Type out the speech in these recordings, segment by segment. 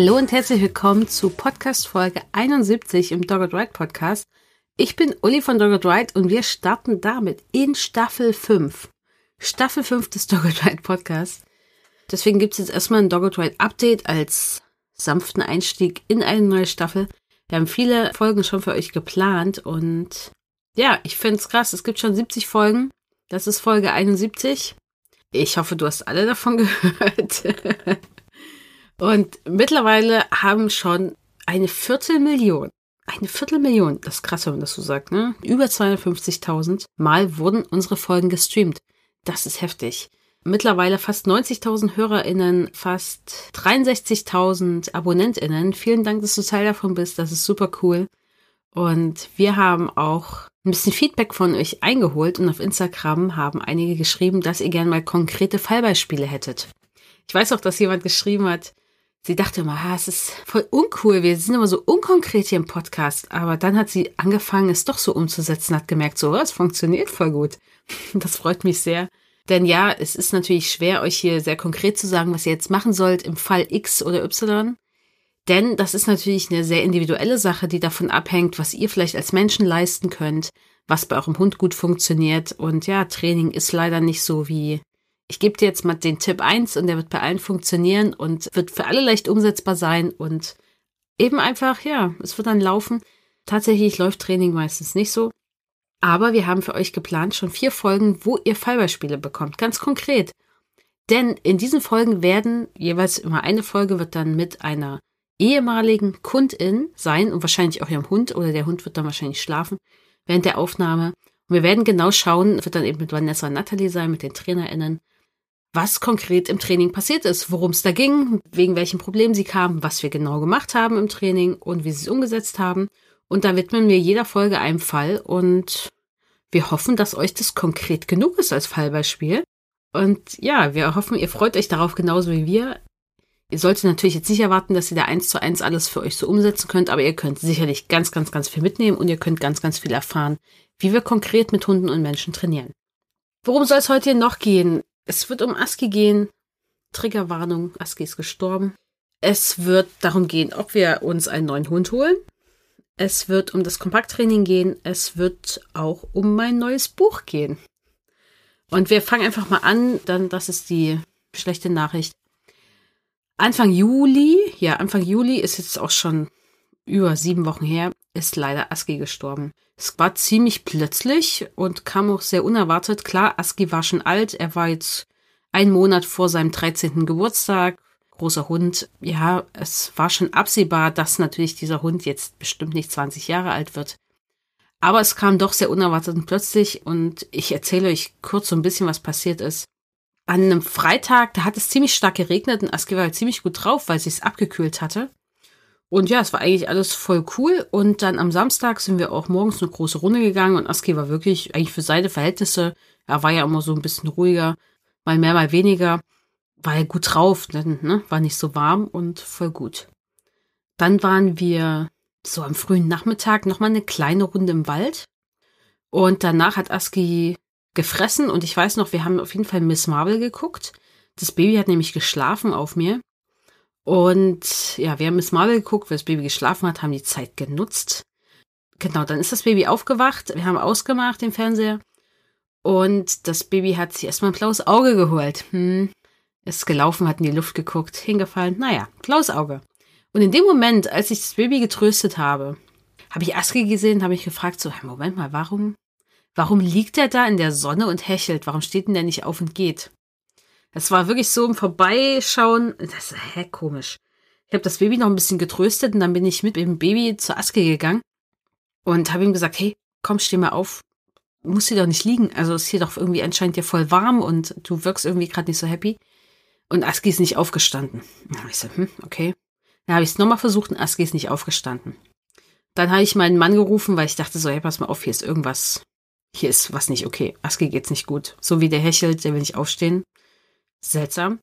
Hallo und herzlich willkommen zu Podcast Folge 71 im Dogged Ride Podcast. Ich bin Uli von Dogged Ride und wir starten damit in Staffel 5. Staffel 5 des Dogged Ride Podcasts. Deswegen gibt es jetzt erstmal ein Dogged Ride Update als sanften Einstieg in eine neue Staffel. Wir haben viele Folgen schon für euch geplant und ja, ich finde es krass. Es gibt schon 70 Folgen. Das ist Folge 71. Ich hoffe, du hast alle davon gehört. Und mittlerweile haben schon eine Viertelmillion, eine Viertelmillion, das ist krass, wenn man das so sagt, ne? Über 250.000 Mal wurden unsere Folgen gestreamt. Das ist heftig mittlerweile fast 90.000 HörerInnen, fast 63.000 AbonnentInnen. Vielen Dank, dass du Teil davon bist. Das ist super cool. Und wir haben auch ein bisschen Feedback von euch eingeholt und auf Instagram haben einige geschrieben, dass ihr gerne mal konkrete Fallbeispiele hättet. Ich weiß auch, dass jemand geschrieben hat, sie dachte immer, ah, es ist voll uncool, wir sind immer so unkonkret hier im Podcast. Aber dann hat sie angefangen, es doch so umzusetzen, hat gemerkt, so, es funktioniert voll gut. Das freut mich sehr. Denn ja, es ist natürlich schwer, euch hier sehr konkret zu sagen, was ihr jetzt machen sollt im Fall X oder Y. Denn das ist natürlich eine sehr individuelle Sache, die davon abhängt, was ihr vielleicht als Menschen leisten könnt, was bei eurem Hund gut funktioniert. Und ja, Training ist leider nicht so wie, ich gebe dir jetzt mal den Tipp eins und der wird bei allen funktionieren und wird für alle leicht umsetzbar sein und eben einfach, ja, es wird dann laufen. Tatsächlich läuft Training meistens nicht so. Aber wir haben für euch geplant schon vier Folgen, wo ihr Fallbeispiele bekommt, ganz konkret. Denn in diesen Folgen werden jeweils immer eine Folge wird dann mit einer ehemaligen Kundin sein und wahrscheinlich auch ihrem Hund oder der Hund wird dann wahrscheinlich schlafen während der Aufnahme. Und wir werden genau schauen, wird dann eben mit Vanessa und Natalie sein, mit den TrainerInnen, was konkret im Training passiert ist, worum es da ging, wegen welchen Problemen sie kamen, was wir genau gemacht haben im Training und wie sie es umgesetzt haben. Und da widmen wir jeder Folge einem Fall und wir hoffen, dass euch das konkret genug ist als Fallbeispiel. Und ja, wir hoffen, ihr freut euch darauf genauso wie wir. Ihr solltet natürlich jetzt nicht erwarten, dass ihr da eins zu eins alles für euch so umsetzen könnt, aber ihr könnt sicherlich ganz, ganz, ganz viel mitnehmen und ihr könnt ganz, ganz viel erfahren, wie wir konkret mit Hunden und Menschen trainieren. Worum soll es heute noch gehen? Es wird um Aski gehen. Triggerwarnung, Aski ist gestorben. Es wird darum gehen, ob wir uns einen neuen Hund holen. Es wird um das Kompakttraining gehen. Es wird auch um mein neues Buch gehen. Und wir fangen einfach mal an. Dann, das ist die schlechte Nachricht. Anfang Juli, ja, Anfang Juli ist jetzt auch schon über sieben Wochen her, ist leider Aski gestorben. Es war ziemlich plötzlich und kam auch sehr unerwartet. Klar, Aski war schon alt. Er war jetzt einen Monat vor seinem 13. Geburtstag großer Hund. Ja, es war schon absehbar, dass natürlich dieser Hund jetzt bestimmt nicht 20 Jahre alt wird. Aber es kam doch sehr unerwartet und plötzlich und ich erzähle euch kurz so ein bisschen, was passiert ist. An einem Freitag, da hat es ziemlich stark geregnet und Aski war halt ziemlich gut drauf, weil sie es abgekühlt hatte. Und ja, es war eigentlich alles voll cool. Und dann am Samstag sind wir auch morgens eine große Runde gegangen und Aski war wirklich eigentlich für seine Verhältnisse, er war ja immer so ein bisschen ruhiger, mal mehr, mal weniger war er gut drauf, ne, war nicht so warm und voll gut. Dann waren wir so am frühen Nachmittag nochmal eine kleine Runde im Wald. Und danach hat Aski gefressen und ich weiß noch, wir haben auf jeden Fall Miss Marvel geguckt. Das Baby hat nämlich geschlafen auf mir. Und ja, wir haben Miss Marvel geguckt, weil das Baby geschlafen hat, haben die Zeit genutzt. Genau, dann ist das Baby aufgewacht. Wir haben ausgemacht den Fernseher. Und das Baby hat sich erstmal ein blaues Auge geholt. Hm, ist gelaufen, hat in die Luft geguckt, hingefallen. Naja, blaues Auge. Und in dem Moment, als ich das Baby getröstet habe, habe ich Aski gesehen, habe ich gefragt, so, Moment mal, warum, warum liegt er da in der Sonne und hechelt? Warum steht denn der nicht auf und geht? Das war wirklich so im Vorbeischauen. Das ist, hä, komisch. Ich habe das Baby noch ein bisschen getröstet und dann bin ich mit dem Baby zur Aski gegangen und habe ihm gesagt, hey, komm, steh mal auf. Muss hier doch nicht liegen. Also ist hier doch irgendwie anscheinend ja voll warm und du wirkst irgendwie gerade nicht so happy. Und Aski ist nicht aufgestanden. Dann habe ich so, hm, okay. Dann habe ich es nochmal versucht und Aski ist nicht aufgestanden. Dann habe ich meinen Mann gerufen, weil ich dachte so, hey, pass mal auf, hier ist irgendwas, hier ist was nicht okay. Aski geht's nicht gut. So wie der hechelt, der will nicht aufstehen. Seltsam.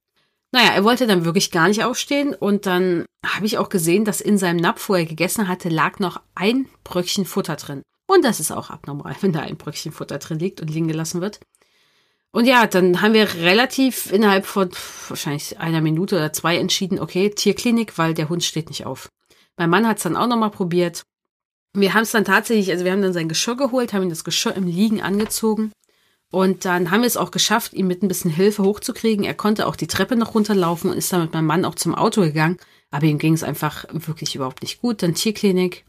Naja, er wollte dann wirklich gar nicht aufstehen und dann habe ich auch gesehen, dass in seinem Napf, wo er gegessen hatte, lag noch ein Bröckchen Futter drin. Und das ist auch abnormal, wenn da ein Bröckchen Futter drin liegt und liegen gelassen wird. Und ja, dann haben wir relativ innerhalb von wahrscheinlich einer Minute oder zwei entschieden, okay, Tierklinik, weil der Hund steht nicht auf. Mein Mann hat es dann auch nochmal probiert. Wir haben es dann tatsächlich, also wir haben dann sein Geschirr geholt, haben ihm das Geschirr im Liegen angezogen. Und dann haben wir es auch geschafft, ihn mit ein bisschen Hilfe hochzukriegen. Er konnte auch die Treppe noch runterlaufen und ist dann mit meinem Mann auch zum Auto gegangen. Aber ihm ging es einfach wirklich überhaupt nicht gut. Dann Tierklinik.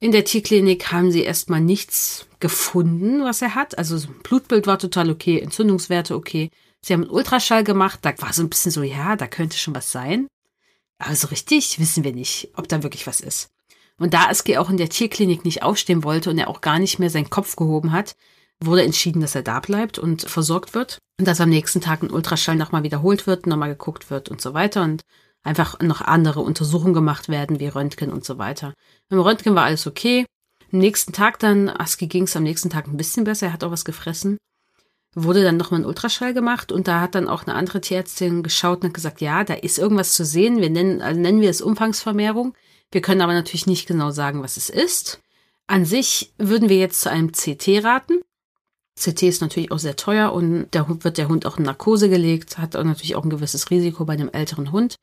In der Tierklinik haben sie erstmal nichts gefunden, was er hat. Also Blutbild war total okay, Entzündungswerte okay. Sie haben einen Ultraschall gemacht, da war so ein bisschen so, ja, da könnte schon was sein. Aber so richtig wissen wir nicht, ob da wirklich was ist. Und da Aski auch in der Tierklinik nicht aufstehen wollte und er auch gar nicht mehr seinen Kopf gehoben hat, wurde entschieden, dass er da bleibt und versorgt wird. Und dass am nächsten Tag ein Ultraschall nochmal wiederholt wird, nochmal geguckt wird und so weiter. Und einfach noch andere Untersuchungen gemacht werden, wie Röntgen und so weiter. Im Röntgen war alles okay. Am nächsten Tag dann, Aski ging es am nächsten Tag ein bisschen besser, er hat auch was gefressen. Wurde dann nochmal ein Ultraschall gemacht und da hat dann auch eine andere Tierärztin geschaut und hat gesagt, ja, da ist irgendwas zu sehen. Wir nennen, also nennen wir es Umfangsvermehrung. Wir können aber natürlich nicht genau sagen, was es ist. An sich würden wir jetzt zu einem CT raten. CT ist natürlich auch sehr teuer und da wird der Hund auch in Narkose gelegt, hat auch natürlich auch ein gewisses Risiko bei einem älteren Hund.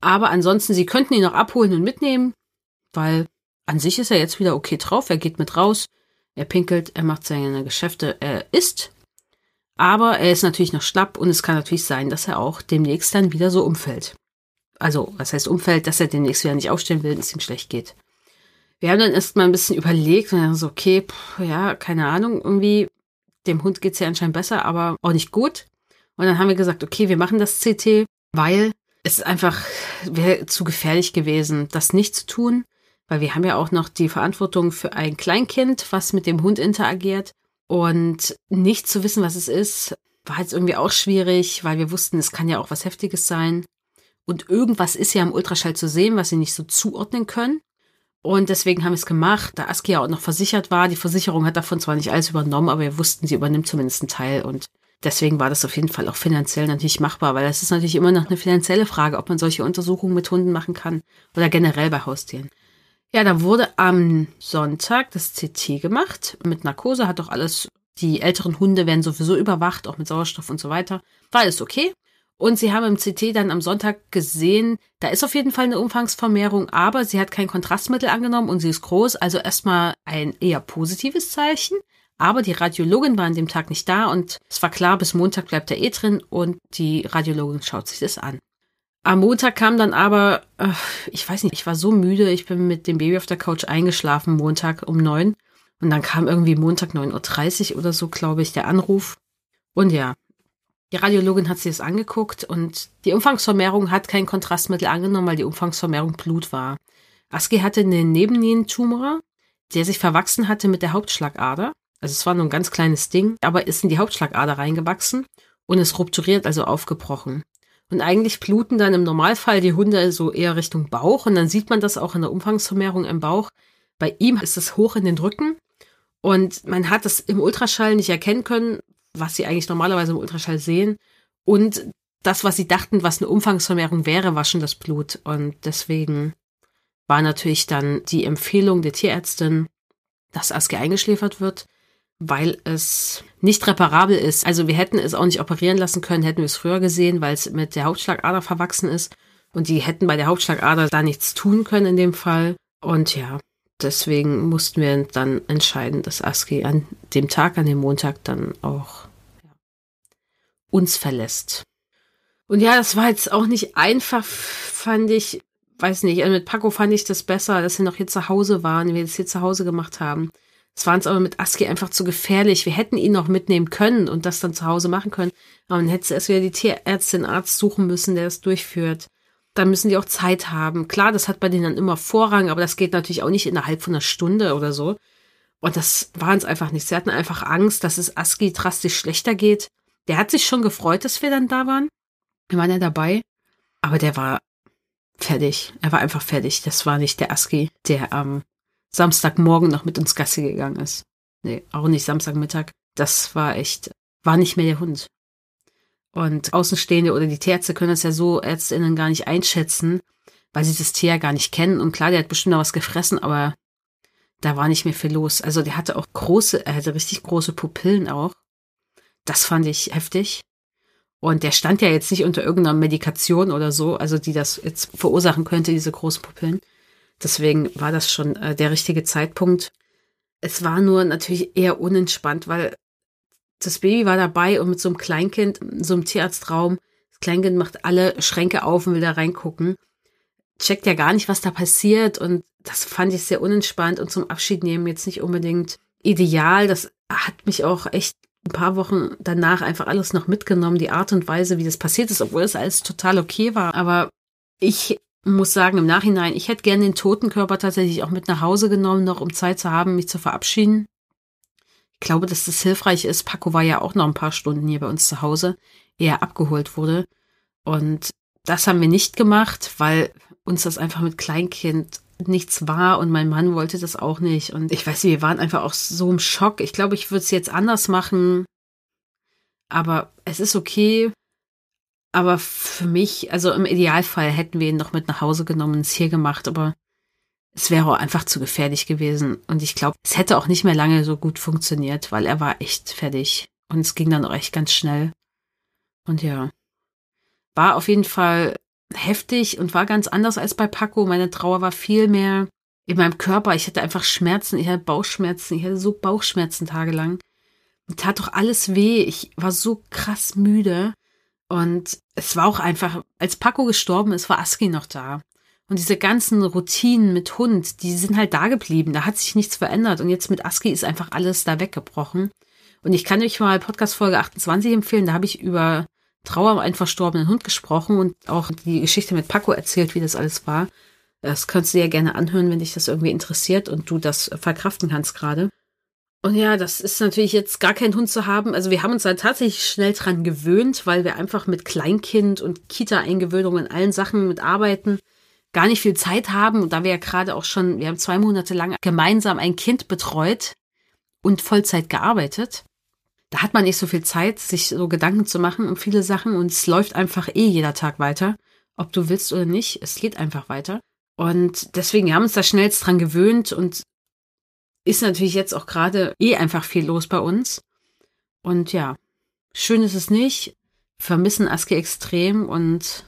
Aber ansonsten, sie könnten ihn noch abholen und mitnehmen, weil an sich ist er jetzt wieder okay drauf. Er geht mit raus, er pinkelt, er macht seine Geschäfte, er isst. Aber er ist natürlich noch schlapp und es kann natürlich sein, dass er auch demnächst dann wieder so umfällt. Also, was heißt umfällt, dass er demnächst wieder nicht aufstehen will und es ihm schlecht geht. Wir haben dann erst mal ein bisschen überlegt und dann so, okay, pff, ja, keine Ahnung, irgendwie, dem Hund geht's ja anscheinend besser, aber auch nicht gut. Und dann haben wir gesagt, okay, wir machen das CT, weil es einfach, wäre zu gefährlich gewesen, das nicht zu tun, weil wir haben ja auch noch die Verantwortung für ein Kleinkind, was mit dem Hund interagiert. Und nicht zu wissen, was es ist, war jetzt irgendwie auch schwierig, weil wir wussten, es kann ja auch was Heftiges sein. Und irgendwas ist ja im Ultraschall zu sehen, was sie nicht so zuordnen können. Und deswegen haben wir es gemacht, da Aski ja auch noch versichert war. Die Versicherung hat davon zwar nicht alles übernommen, aber wir wussten, sie übernimmt zumindest einen Teil. Und deswegen war das auf jeden Fall auch finanziell natürlich machbar, weil es ist natürlich immer noch eine finanzielle Frage, ob man solche Untersuchungen mit Hunden machen kann oder generell bei Haustieren. Ja, da wurde am Sonntag das CT gemacht mit Narkose, hat doch alles, die älteren Hunde werden sowieso überwacht, auch mit Sauerstoff und so weiter. War alles okay. Und sie haben im CT dann am Sonntag gesehen, da ist auf jeden Fall eine Umfangsvermehrung, aber sie hat kein Kontrastmittel angenommen und sie ist groß, also erstmal ein eher positives Zeichen. Aber die Radiologin war an dem Tag nicht da und es war klar, bis Montag bleibt er eh drin und die Radiologin schaut sich das an. Am Montag kam dann aber, äh, ich weiß nicht, ich war so müde, ich bin mit dem Baby auf der Couch eingeschlafen, Montag um neun. Und dann kam irgendwie Montag 9.30 Uhr oder so, glaube ich, der Anruf. Und ja, die Radiologin hat sich das angeguckt und die Umfangsvermehrung hat kein Kontrastmittel angenommen, weil die Umfangsvermehrung Blut war. Aski hatte einen Nebennierentumor, der sich verwachsen hatte mit der Hauptschlagader. Also es war nur ein ganz kleines Ding, aber ist in die Hauptschlagader reingewachsen und ist rupturiert, also aufgebrochen. Und eigentlich bluten dann im Normalfall die Hunde so eher Richtung Bauch und dann sieht man das auch in der Umfangsvermehrung im Bauch. Bei ihm ist es hoch in den Rücken und man hat das im Ultraschall nicht erkennen können, was sie eigentlich normalerweise im Ultraschall sehen. Und das, was sie dachten, was eine Umfangsvermehrung wäre, war schon das Blut. Und deswegen war natürlich dann die Empfehlung der Tierärztin, dass Aske eingeschläfert wird weil es nicht reparabel ist. Also wir hätten es auch nicht operieren lassen können, hätten wir es früher gesehen, weil es mit der Hauptschlagader verwachsen ist. Und die hätten bei der Hauptschlagader da nichts tun können in dem Fall. Und ja, deswegen mussten wir dann entscheiden, dass Aski an dem Tag, an dem Montag dann auch uns verlässt. Und ja, das war jetzt auch nicht einfach, fand ich, weiß nicht, also mit Paco fand ich das besser, dass wir noch hier zu Hause waren, wir das hier zu Hause gemacht haben. Es war uns aber mit Aski einfach zu gefährlich. Wir hätten ihn noch mitnehmen können und das dann zu Hause machen können. Aber dann hätte erst wieder die Tierärztin, Arzt suchen müssen, der das durchführt. Da müssen die auch Zeit haben. Klar, das hat bei denen dann immer Vorrang, aber das geht natürlich auch nicht innerhalb von einer Stunde oder so. Und das war uns einfach nicht. Sie hatten einfach Angst, dass es Aski drastisch schlechter geht. Der hat sich schon gefreut, dass wir dann da waren. Wir waren ja dabei, aber der war fertig. Er war einfach fertig. Das war nicht der Aski, der am Samstagmorgen noch mit uns Gassi gegangen ist. Nee, auch nicht Samstagmittag. Das war echt, war nicht mehr der Hund. Und Außenstehende oder die Tierärzte können das ja so ÄrztInnen gar nicht einschätzen, weil sie das Tier ja gar nicht kennen. Und klar, der hat bestimmt noch was gefressen, aber da war nicht mehr viel los. Also der hatte auch große, er hatte richtig große Pupillen auch. Das fand ich heftig. Und der stand ja jetzt nicht unter irgendeiner Medikation oder so, also die das jetzt verursachen könnte, diese großen Pupillen. Deswegen war das schon äh, der richtige Zeitpunkt. Es war nur natürlich eher unentspannt, weil das Baby war dabei und mit so einem Kleinkind, so einem Tierarztraum, das Kleinkind macht alle Schränke auf und will da reingucken. Checkt ja gar nicht, was da passiert und das fand ich sehr unentspannt und zum Abschied nehmen jetzt nicht unbedingt ideal. Das hat mich auch echt ein paar Wochen danach einfach alles noch mitgenommen, die Art und Weise, wie das passiert ist, obwohl es alles total okay war. Aber ich muss sagen, im Nachhinein, ich hätte gerne den toten Körper tatsächlich auch mit nach Hause genommen, noch um Zeit zu haben, mich zu verabschieden. Ich glaube, dass das hilfreich ist. Paco war ja auch noch ein paar Stunden hier bei uns zu Hause, ehe er abgeholt wurde. Und das haben wir nicht gemacht, weil uns das einfach mit Kleinkind nichts war und mein Mann wollte das auch nicht. Und ich weiß nicht, wir waren einfach auch so im Schock. Ich glaube, ich würde es jetzt anders machen. Aber es ist okay. Aber für mich, also im Idealfall hätten wir ihn noch mit nach Hause genommen und es hier gemacht, aber es wäre auch einfach zu gefährlich gewesen. Und ich glaube, es hätte auch nicht mehr lange so gut funktioniert, weil er war echt fertig. Und es ging dann auch echt ganz schnell. Und ja, war auf jeden Fall heftig und war ganz anders als bei Paco. Meine Trauer war viel mehr in meinem Körper. Ich hatte einfach Schmerzen, ich hatte Bauchschmerzen, ich hatte so Bauchschmerzen tagelang. Mir tat doch alles weh. Ich war so krass müde. Und es war auch einfach, als Paco gestorben ist, war Aski noch da. Und diese ganzen Routinen mit Hund, die sind halt da geblieben. Da hat sich nichts verändert. Und jetzt mit Aski ist einfach alles da weggebrochen. Und ich kann euch mal Podcast Folge 28 empfehlen. Da habe ich über Trauer um einen verstorbenen Hund gesprochen und auch die Geschichte mit Paco erzählt, wie das alles war. Das könntest du dir gerne anhören, wenn dich das irgendwie interessiert und du das verkraften kannst gerade. Und ja, das ist natürlich jetzt gar kein Hund zu haben. Also wir haben uns da tatsächlich schnell dran gewöhnt, weil wir einfach mit Kleinkind und Kita-Eingewöhnung in allen Sachen mit arbeiten gar nicht viel Zeit haben. Da wir ja gerade auch schon, wir haben zwei Monate lang gemeinsam ein Kind betreut und Vollzeit gearbeitet da hat man nicht so viel Zeit, sich so Gedanken zu machen um viele Sachen und es läuft einfach eh jeder Tag weiter. Ob du willst oder nicht, es geht einfach weiter. Und deswegen wir haben uns da schnellst dran gewöhnt und ist natürlich jetzt auch gerade eh einfach viel los bei uns. Und ja, schön ist es nicht. Wir vermissen Aski extrem und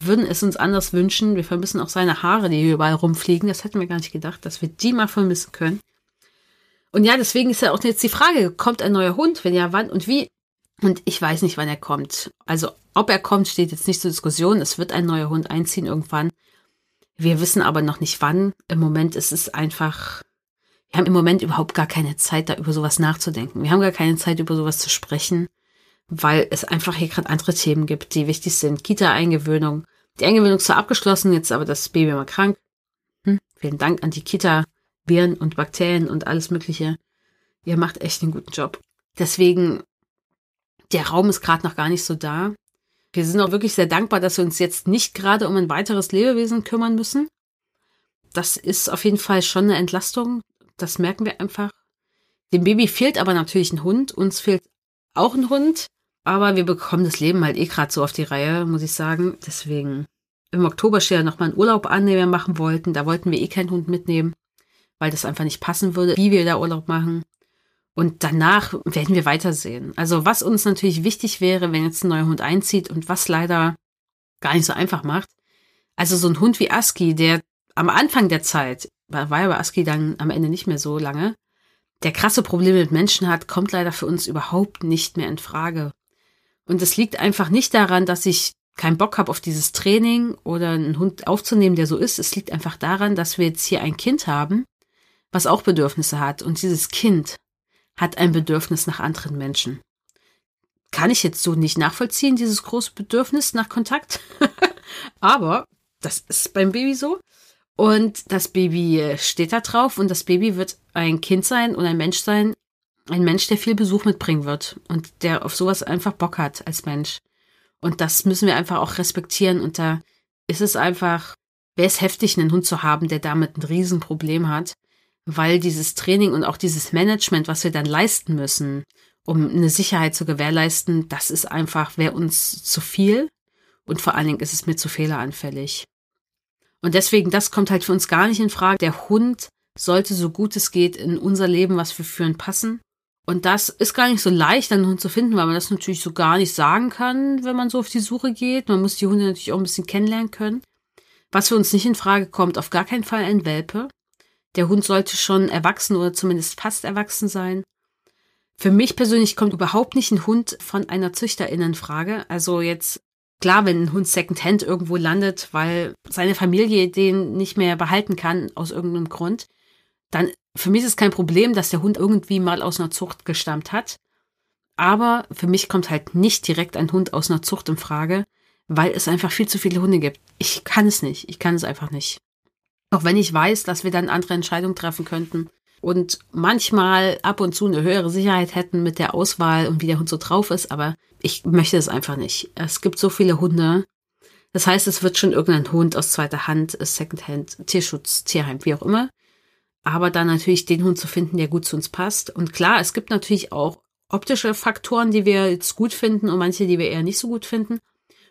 würden es uns anders wünschen. Wir vermissen auch seine Haare, die hier überall rumfliegen. Das hätten wir gar nicht gedacht, dass wir die mal vermissen können. Und ja, deswegen ist ja auch jetzt die Frage, kommt ein neuer Hund? Wenn ja, wann und wie? Und ich weiß nicht, wann er kommt. Also, ob er kommt, steht jetzt nicht zur Diskussion. Es wird ein neuer Hund einziehen irgendwann. Wir wissen aber noch nicht wann. Im Moment ist es einfach, wir haben im Moment überhaupt gar keine Zeit, da über sowas nachzudenken. Wir haben gar keine Zeit, über sowas zu sprechen, weil es einfach hier gerade andere Themen gibt, die wichtig sind. Kita-Eingewöhnung. Die Eingewöhnung ist zwar abgeschlossen, jetzt aber das Baby mal krank. Hm, vielen Dank an die Kita. Viren und Bakterien und alles Mögliche. Ihr macht echt einen guten Job. Deswegen, der Raum ist gerade noch gar nicht so da. Wir sind auch wirklich sehr dankbar, dass wir uns jetzt nicht gerade um ein weiteres Lebewesen kümmern müssen. Das ist auf jeden Fall schon eine Entlastung. Das merken wir einfach. Dem Baby fehlt aber natürlich ein Hund. Uns fehlt auch ein Hund. Aber wir bekommen das Leben halt eh gerade so auf die Reihe, muss ich sagen. Deswegen, im Oktober steht ja noch mal ein Urlaub an, den wir machen wollten. Da wollten wir eh keinen Hund mitnehmen weil das einfach nicht passen würde, wie wir da Urlaub machen. Und danach werden wir weitersehen. Also was uns natürlich wichtig wäre, wenn jetzt ein neuer Hund einzieht und was leider gar nicht so einfach macht. Also so ein Hund wie Aski, der am Anfang der Zeit, war ja bei Aski dann am Ende nicht mehr so lange, der krasse Probleme mit Menschen hat, kommt leider für uns überhaupt nicht mehr in Frage. Und es liegt einfach nicht daran, dass ich keinen Bock habe auf dieses Training oder einen Hund aufzunehmen, der so ist. Es liegt einfach daran, dass wir jetzt hier ein Kind haben, was auch Bedürfnisse hat. Und dieses Kind hat ein Bedürfnis nach anderen Menschen. Kann ich jetzt so nicht nachvollziehen, dieses große Bedürfnis nach Kontakt. Aber das ist beim Baby so. Und das Baby steht da drauf und das Baby wird ein Kind sein und ein Mensch sein, ein Mensch, der viel Besuch mitbringen wird und der auf sowas einfach Bock hat als Mensch. Und das müssen wir einfach auch respektieren. Und da ist es einfach, wäre es heftig, einen Hund zu haben, der damit ein Riesenproblem hat, weil dieses Training und auch dieses Management, was wir dann leisten müssen, um eine Sicherheit zu gewährleisten, das ist einfach, wäre uns zu viel. Und vor allen Dingen ist es mir zu fehleranfällig. Und deswegen, das kommt halt für uns gar nicht in Frage. Der Hund sollte so gut es geht in unser Leben, was wir führen, passen. Und das ist gar nicht so leicht, einen Hund zu finden, weil man das natürlich so gar nicht sagen kann, wenn man so auf die Suche geht. Man muss die Hunde natürlich auch ein bisschen kennenlernen können. Was für uns nicht in Frage kommt, auf gar keinen Fall ein Welpe. Der Hund sollte schon erwachsen oder zumindest fast erwachsen sein. Für mich persönlich kommt überhaupt nicht ein Hund von einer Züchterin in Frage. Also jetzt klar, wenn ein Hund Secondhand irgendwo landet, weil seine Familie den nicht mehr behalten kann aus irgendeinem Grund, dann für mich ist es kein Problem, dass der Hund irgendwie mal aus einer Zucht gestammt hat. Aber für mich kommt halt nicht direkt ein Hund aus einer Zucht in Frage, weil es einfach viel zu viele Hunde gibt. Ich kann es nicht. Ich kann es einfach nicht. Auch wenn ich weiß, dass wir dann andere Entscheidungen treffen könnten und manchmal ab und zu eine höhere Sicherheit hätten mit der Auswahl und wie der Hund so drauf ist, aber ich möchte es einfach nicht. Es gibt so viele Hunde. Das heißt, es wird schon irgendein Hund aus zweiter Hand, Secondhand, Tierschutz, Tierheim, wie auch immer aber dann natürlich den Hund zu finden, der gut zu uns passt. Und klar, es gibt natürlich auch optische Faktoren, die wir jetzt gut finden und manche, die wir eher nicht so gut finden.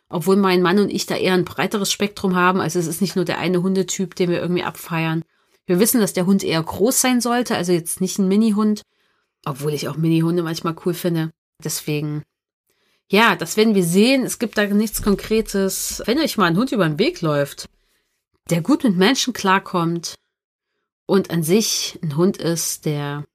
Obwohl mein Mann und ich da eher ein breiteres Spektrum haben. Also es ist nicht nur der eine Hundetyp, den wir irgendwie abfeiern. Wir wissen, dass der Hund eher groß sein sollte, also jetzt nicht ein Mini-Hund. Obwohl ich auch Mini-Hunde manchmal cool finde. Deswegen, ja, das werden wir sehen. Es gibt da nichts Konkretes. Wenn euch mal ein Hund über den Weg läuft, der gut mit Menschen klarkommt, und an sich ein Hund ist, der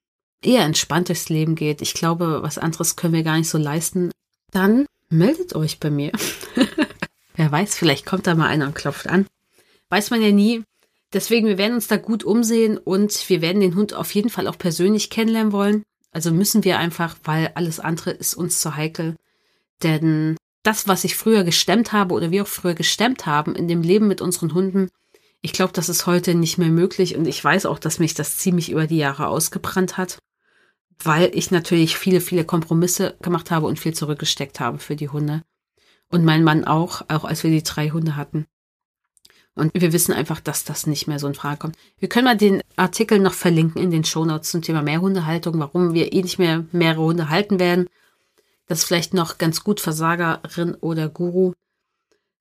eher entspannt durchs Leben geht, ich glaube, was anderes können wir gar nicht so leisten, dann meldet euch bei mir. Wer weiß, vielleicht kommt da mal einer und klopft an. Weiß man ja nie. Deswegen, wir werden uns da gut umsehen und wir werden den Hund auf jeden Fall auch persönlich kennenlernen wollen. Also müssen wir einfach, weil alles andere ist uns zu heikel. Denn das, was ich früher gestemmt habe oder wir auch früher gestemmt haben in dem Leben mit unseren Hunden, ich glaube, das ist heute nicht mehr möglich und ich weiß auch, dass mich das ziemlich über die Jahre ausgebrannt hat, weil ich natürlich viele, viele Kompromisse gemacht habe und viel zurückgesteckt habe für die Hunde. Und mein Mann auch, auch als wir die drei Hunde hatten. Und wir wissen einfach, dass das nicht mehr so in Frage kommt. Wir können mal den Artikel noch verlinken in den Shownotes zum Thema Mehrhundehaltung, warum wir eh nicht mehr mehrere Hunde halten werden. Das ist vielleicht noch ganz gut Versagerin oder Guru.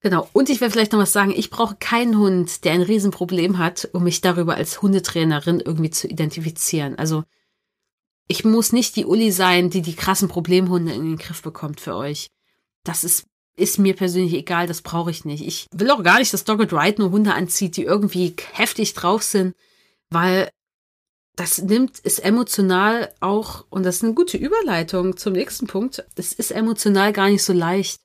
Genau. Und ich will vielleicht noch was sagen. Ich brauche keinen Hund, der ein Riesenproblem hat, um mich darüber als Hundetrainerin irgendwie zu identifizieren. Also ich muss nicht die Uli sein, die die krassen Problemhunde in den Griff bekommt für euch. Das ist, ist mir persönlich egal, das brauche ich nicht. Ich will auch gar nicht, dass Dogged Ride nur Hunde anzieht, die irgendwie heftig drauf sind, weil das nimmt, ist emotional auch, und das ist eine gute Überleitung zum nächsten Punkt, das ist emotional gar nicht so leicht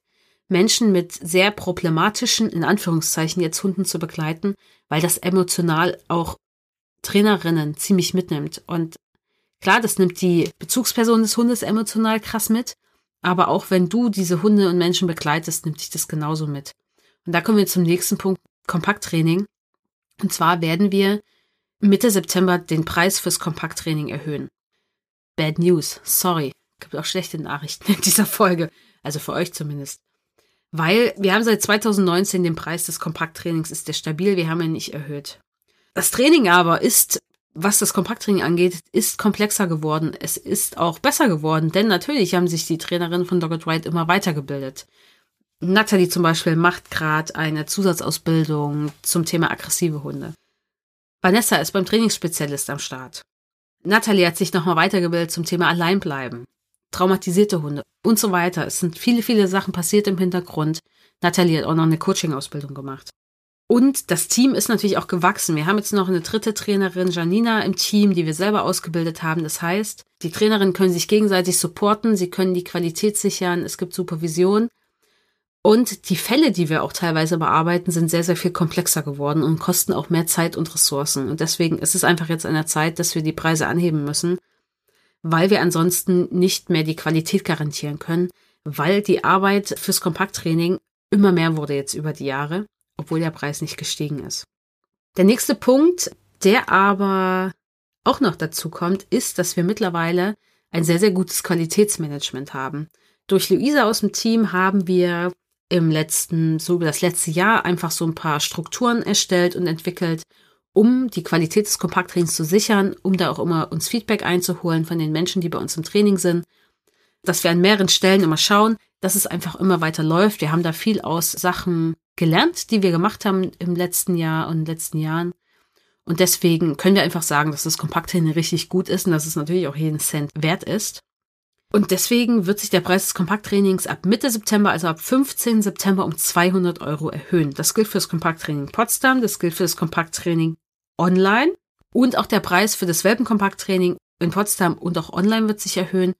Menschen mit sehr problematischen, in Anführungszeichen jetzt Hunden zu begleiten, weil das emotional auch Trainerinnen ziemlich mitnimmt. Und klar, das nimmt die Bezugsperson des Hundes emotional krass mit, aber auch wenn du diese Hunde und Menschen begleitest, nimmt dich das genauso mit. Und da kommen wir zum nächsten Punkt, Kompakttraining. Und zwar werden wir Mitte September den Preis fürs Kompakttraining erhöhen. Bad News, sorry. Gibt auch schlechte Nachrichten in dieser Folge. Also für euch zumindest. Weil wir haben seit 2019 den Preis des Kompakttrainings, ist der stabil, wir haben ihn nicht erhöht. Das Training aber ist, was das Kompakttraining angeht, ist komplexer geworden. Es ist auch besser geworden, denn natürlich haben sich die Trainerinnen von Dogged Ride immer weitergebildet. Natalie zum Beispiel macht gerade eine Zusatzausbildung zum Thema aggressive Hunde. Vanessa ist beim Trainingsspezialist am Start. Natalie hat sich nochmal weitergebildet zum Thema Alleinbleiben traumatisierte Hunde und so weiter. Es sind viele, viele Sachen passiert im Hintergrund. Nathalie hat auch noch eine Coaching-Ausbildung gemacht. Und das Team ist natürlich auch gewachsen. Wir haben jetzt noch eine dritte Trainerin, Janina, im Team, die wir selber ausgebildet haben. Das heißt, die Trainerinnen können sich gegenseitig supporten, sie können die Qualität sichern, es gibt Supervision. Und die Fälle, die wir auch teilweise bearbeiten, sind sehr, sehr viel komplexer geworden und kosten auch mehr Zeit und Ressourcen. Und deswegen ist es einfach jetzt an der Zeit, dass wir die Preise anheben müssen weil wir ansonsten nicht mehr die Qualität garantieren können, weil die Arbeit fürs Kompakttraining immer mehr wurde jetzt über die Jahre, obwohl der Preis nicht gestiegen ist. Der nächste Punkt, der aber auch noch dazu kommt, ist, dass wir mittlerweile ein sehr, sehr gutes Qualitätsmanagement haben. Durch Luisa aus dem Team haben wir im letzten, so über das letzte Jahr einfach so ein paar Strukturen erstellt und entwickelt, um die Qualität des Kompakttrainings zu sichern, um da auch immer uns Feedback einzuholen von den Menschen, die bei uns im Training sind, dass wir an mehreren Stellen immer schauen, dass es einfach immer weiter läuft. Wir haben da viel aus Sachen gelernt, die wir gemacht haben im letzten Jahr und in den letzten Jahren. Und deswegen können wir einfach sagen, dass das Kompakttraining richtig gut ist und dass es natürlich auch jeden Cent wert ist. Und deswegen wird sich der Preis des Kompakttrainings ab Mitte September, also ab 15. September um 200 Euro erhöhen. Das gilt für das Kompakttraining Potsdam, das gilt für das Kompakttraining online und auch der Preis für das Welpenkompakttraining in Potsdam und auch online wird sich erhöhen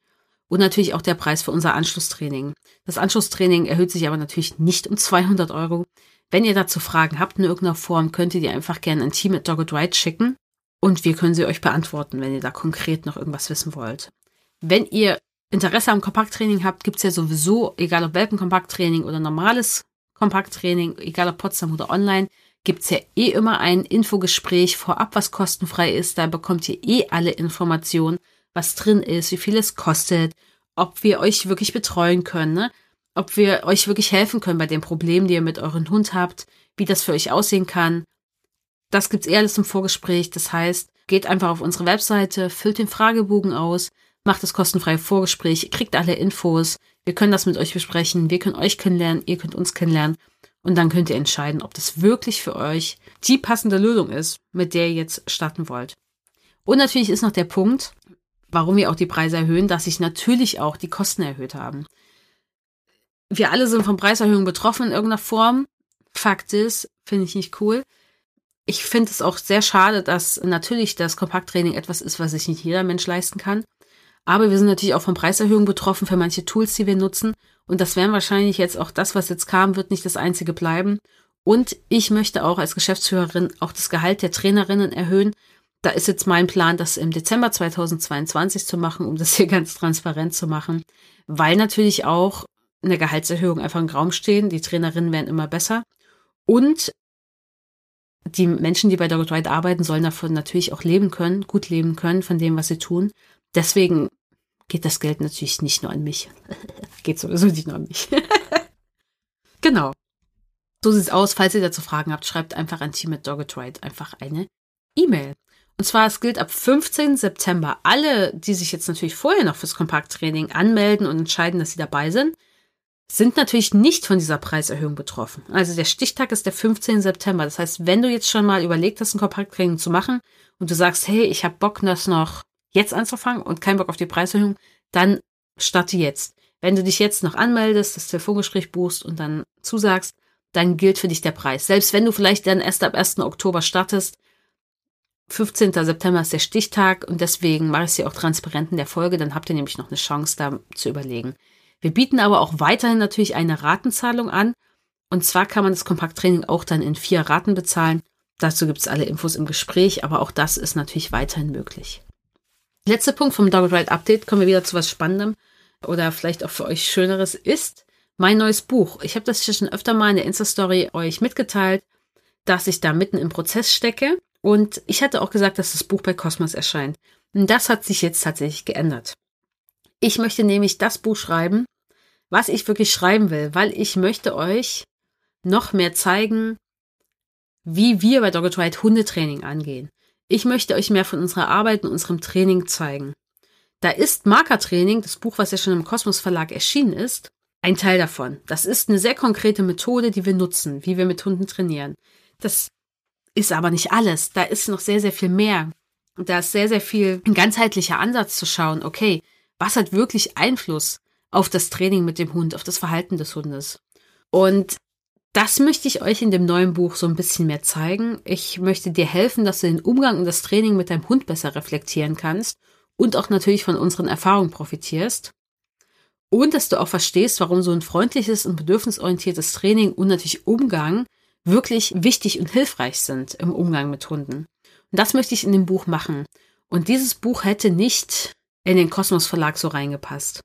und natürlich auch der Preis für unser Anschlusstraining. Das Anschlusstraining erhöht sich aber natürlich nicht um 200 Euro. Wenn ihr dazu Fragen habt in irgendeiner Form, könnt ihr die einfach gerne an Team at Dogged Ride schicken und wir können sie euch beantworten, wenn ihr da konkret noch irgendwas wissen wollt. Wenn ihr Interesse am Kompakttraining habt, gibt's ja sowieso, egal ob Welpenkompakttraining oder normales Kompakttraining, egal ob Potsdam oder online, gibt's ja eh immer ein Infogespräch vorab, was kostenfrei ist. Da bekommt ihr eh alle Informationen, was drin ist, wie viel es kostet, ob wir euch wirklich betreuen können, ne? ob wir euch wirklich helfen können bei den Problemen, die ihr mit euren Hund habt, wie das für euch aussehen kann. Das gibt's eh alles im Vorgespräch. Das heißt, geht einfach auf unsere Webseite, füllt den Fragebogen aus, macht das kostenfreie Vorgespräch, kriegt alle Infos. Wir können das mit euch besprechen. Wir können euch kennenlernen. Ihr könnt uns kennenlernen. Und dann könnt ihr entscheiden, ob das wirklich für euch die passende Lösung ist, mit der ihr jetzt starten wollt. Und natürlich ist noch der Punkt, warum wir auch die Preise erhöhen, dass sich natürlich auch die Kosten erhöht haben. Wir alle sind von Preiserhöhungen betroffen in irgendeiner Form. Fakt ist, finde ich nicht cool. Ich finde es auch sehr schade, dass natürlich das Kompakttraining etwas ist, was sich nicht jeder Mensch leisten kann. Aber wir sind natürlich auch von Preiserhöhungen betroffen für manche Tools, die wir nutzen. Und das werden wahrscheinlich jetzt auch das, was jetzt kam, wird nicht das einzige bleiben. Und ich möchte auch als Geschäftsführerin auch das Gehalt der Trainerinnen erhöhen. Da ist jetzt mein Plan, das im Dezember 2022 zu machen, um das hier ganz transparent zu machen, weil natürlich auch eine Gehaltserhöhung einfach im Raum stehen. Die Trainerinnen werden immer besser. Und die Menschen, die bei Dogwood Ride arbeiten, sollen davon natürlich auch leben können, gut leben können von dem, was sie tun. Deswegen geht das Geld natürlich nicht nur an mich. geht sowieso nicht nur an mich. genau. So sieht's aus. Falls ihr dazu Fragen habt, schreibt einfach an Team at Dogetride einfach eine E-Mail. Und zwar, es gilt ab 15. September. Alle, die sich jetzt natürlich vorher noch fürs Kompakttraining anmelden und entscheiden, dass sie dabei sind, sind natürlich nicht von dieser Preiserhöhung betroffen. Also der Stichtag ist der 15. September. Das heißt, wenn du jetzt schon mal überlegt hast, ein Kompakttraining zu machen und du sagst, hey, ich habe Bock, das noch jetzt anzufangen und keinen Bock auf die Preiserhöhung, dann starte jetzt. Wenn du dich jetzt noch anmeldest, das Telefongespräch buchst und dann zusagst, dann gilt für dich der Preis. Selbst wenn du vielleicht dann erst ab 1. Oktober startest, 15. September ist der Stichtag und deswegen mache ich sie auch transparent in der Folge, dann habt ihr nämlich noch eine Chance, da zu überlegen. Wir bieten aber auch weiterhin natürlich eine Ratenzahlung an. Und zwar kann man das Kompakttraining auch dann in vier Raten bezahlen. Dazu gibt es alle Infos im Gespräch, aber auch das ist natürlich weiterhin möglich. Letzter Punkt vom Dogged Ride Update, kommen wir wieder zu was Spannendem oder vielleicht auch für euch Schöneres, ist mein neues Buch. Ich habe das ja schon öfter mal in der Insta-Story euch mitgeteilt, dass ich da mitten im Prozess stecke. Und ich hatte auch gesagt, dass das Buch bei Cosmos erscheint. Und das hat sich jetzt tatsächlich geändert. Ich möchte nämlich das Buch schreiben, was ich wirklich schreiben will, weil ich möchte euch noch mehr zeigen, wie wir bei Dogged Ride Hundetraining angehen. Ich möchte euch mehr von unserer Arbeit und unserem Training zeigen. Da ist Markertraining, das Buch, was ja schon im Kosmos Verlag erschienen ist, ein Teil davon. Das ist eine sehr konkrete Methode, die wir nutzen, wie wir mit Hunden trainieren. Das ist aber nicht alles. Da ist noch sehr, sehr viel mehr. Da ist sehr, sehr viel ein ganzheitlicher Ansatz zu schauen, okay, was hat wirklich Einfluss auf das Training mit dem Hund, auf das Verhalten des Hundes? Und das möchte ich euch in dem neuen Buch so ein bisschen mehr zeigen. Ich möchte dir helfen, dass du den Umgang und das Training mit deinem Hund besser reflektieren kannst und auch natürlich von unseren Erfahrungen profitierst. Und dass du auch verstehst, warum so ein freundliches und bedürfnisorientiertes Training und natürlich Umgang wirklich wichtig und hilfreich sind im Umgang mit Hunden. Und das möchte ich in dem Buch machen. Und dieses Buch hätte nicht in den Kosmos Verlag so reingepasst.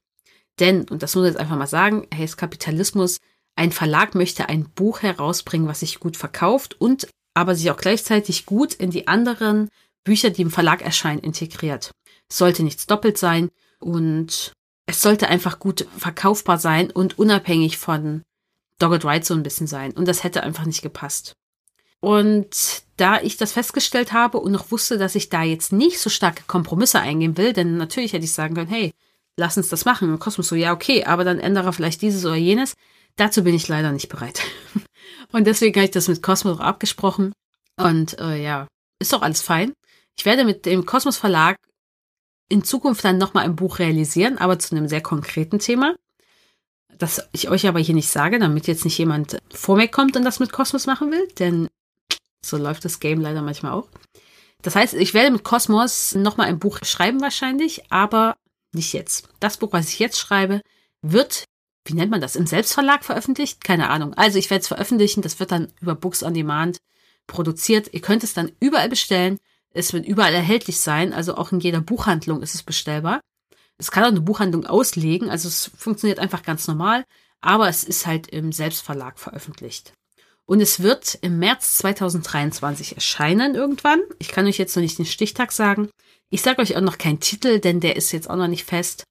Denn, und das muss ich jetzt einfach mal sagen, er ist Kapitalismus, ein Verlag möchte ein Buch herausbringen, was sich gut verkauft und aber sich auch gleichzeitig gut in die anderen Bücher, die im Verlag erscheinen, integriert. Es sollte nichts doppelt sein und es sollte einfach gut verkaufbar sein und unabhängig von Dogged Ride so ein bisschen sein. Und das hätte einfach nicht gepasst. Und da ich das festgestellt habe und noch wusste, dass ich da jetzt nicht so starke Kompromisse eingehen will, denn natürlich hätte ich sagen können, hey, lass uns das machen. Und Kosmos so, ja, okay, aber dann ändere vielleicht dieses oder jenes. Dazu bin ich leider nicht bereit. Und deswegen habe ich das mit Kosmos auch abgesprochen. Und äh, ja, ist doch alles fein. Ich werde mit dem Kosmos Verlag in Zukunft dann nochmal ein Buch realisieren, aber zu einem sehr konkreten Thema das ich euch aber hier nicht sage, damit jetzt nicht jemand vor mir kommt und das mit Kosmos machen will, denn so läuft das Game leider manchmal auch. Das heißt, ich werde mit Kosmos nochmal ein Buch schreiben wahrscheinlich, aber nicht jetzt. Das Buch, was ich jetzt schreibe, wird, wie nennt man das, im Selbstverlag veröffentlicht? Keine Ahnung. Also ich werde es veröffentlichen, das wird dann über Books on Demand produziert. Ihr könnt es dann überall bestellen. Es wird überall erhältlich sein, also auch in jeder Buchhandlung ist es bestellbar. Es kann auch eine Buchhandlung auslegen, also es funktioniert einfach ganz normal, aber es ist halt im Selbstverlag veröffentlicht. Und es wird im März 2023 erscheinen irgendwann. Ich kann euch jetzt noch nicht den Stichtag sagen. Ich sage euch auch noch keinen Titel, denn der ist jetzt auch noch nicht fest.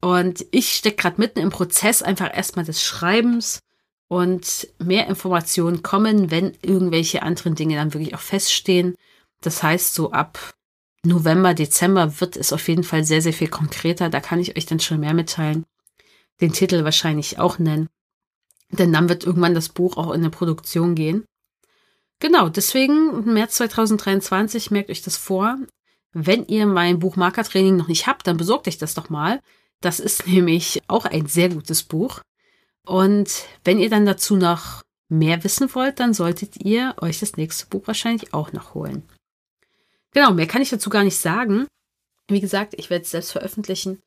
Und ich stecke gerade mitten im Prozess einfach erstmal des Schreibens und mehr Informationen kommen, wenn irgendwelche anderen Dinge dann wirklich auch feststehen. Das heißt, so ab November, Dezember wird es auf jeden Fall sehr, sehr viel konkreter. Da kann ich euch dann schon mehr mitteilen. Den Titel wahrscheinlich auch nennen. Denn dann wird irgendwann das Buch auch in der Produktion gehen. Genau, deswegen März 2023, merkt euch das vor. Wenn ihr mein Buch Markertraining noch nicht habt, dann besorgt euch das doch mal. Das ist nämlich auch ein sehr gutes Buch. Und wenn ihr dann dazu noch mehr wissen wollt, dann solltet ihr euch das nächste Buch wahrscheinlich auch noch holen. Genau, mehr kann ich dazu gar nicht sagen. Wie gesagt, ich werde es selbst veröffentlichen.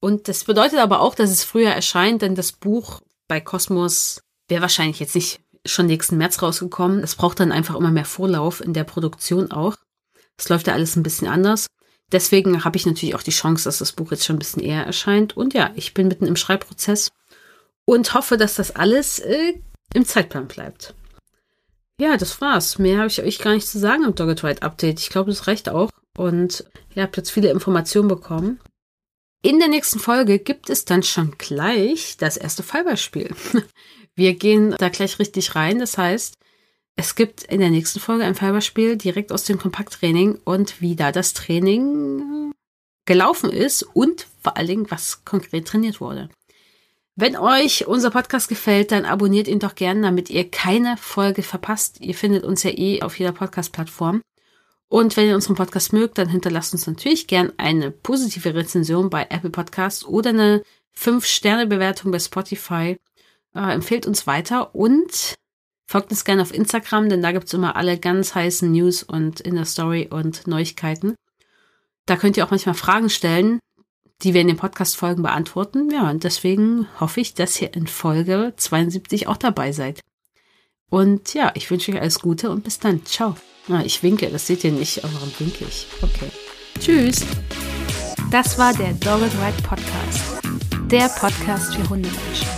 Und das bedeutet aber auch, dass es früher erscheint, denn das Buch bei Cosmos wäre wahrscheinlich jetzt nicht schon nächsten März rausgekommen. Es braucht dann einfach immer mehr Vorlauf in der Produktion auch. Es läuft ja alles ein bisschen anders. Deswegen habe ich natürlich auch die Chance, dass das Buch jetzt schon ein bisschen eher erscheint. Und ja, ich bin mitten im Schreibprozess und hoffe, dass das alles äh, im Zeitplan bleibt. Ja, das war's. Mehr habe ich euch gar nicht zu sagen im Dogged Update. Ich glaube, das reicht auch. Und ihr habt jetzt viele Informationen bekommen. In der nächsten Folge gibt es dann schon gleich das erste Fallbeispiel. Wir gehen da gleich richtig rein. Das heißt, es gibt in der nächsten Folge ein Fallbeispiel direkt aus dem Kompakttraining und wie da das Training gelaufen ist und vor allen Dingen, was konkret trainiert wurde. Wenn euch unser Podcast gefällt, dann abonniert ihn doch gerne, damit ihr keine Folge verpasst. Ihr findet uns ja eh auf jeder Podcast-Plattform. Und wenn ihr unseren Podcast mögt, dann hinterlasst uns natürlich gern eine positive Rezension bei Apple Podcasts oder eine 5-Sterne-Bewertung bei Spotify. Äh, empfehlt uns weiter und folgt uns gerne auf Instagram, denn da gibt's immer alle ganz heißen News und in der Story und Neuigkeiten. Da könnt ihr auch manchmal Fragen stellen, die wir in den Podcast-Folgen beantworten. Ja, und deswegen hoffe ich, dass ihr in Folge 72 auch dabei seid. Und ja, ich wünsche euch alles Gute und bis dann. Ciao. Na, ich winke, das seht ihr nicht, aber warum winke ich? Okay. Tschüss. Das war der Dogged Ride Podcast. Der Podcast für Hundemenschen.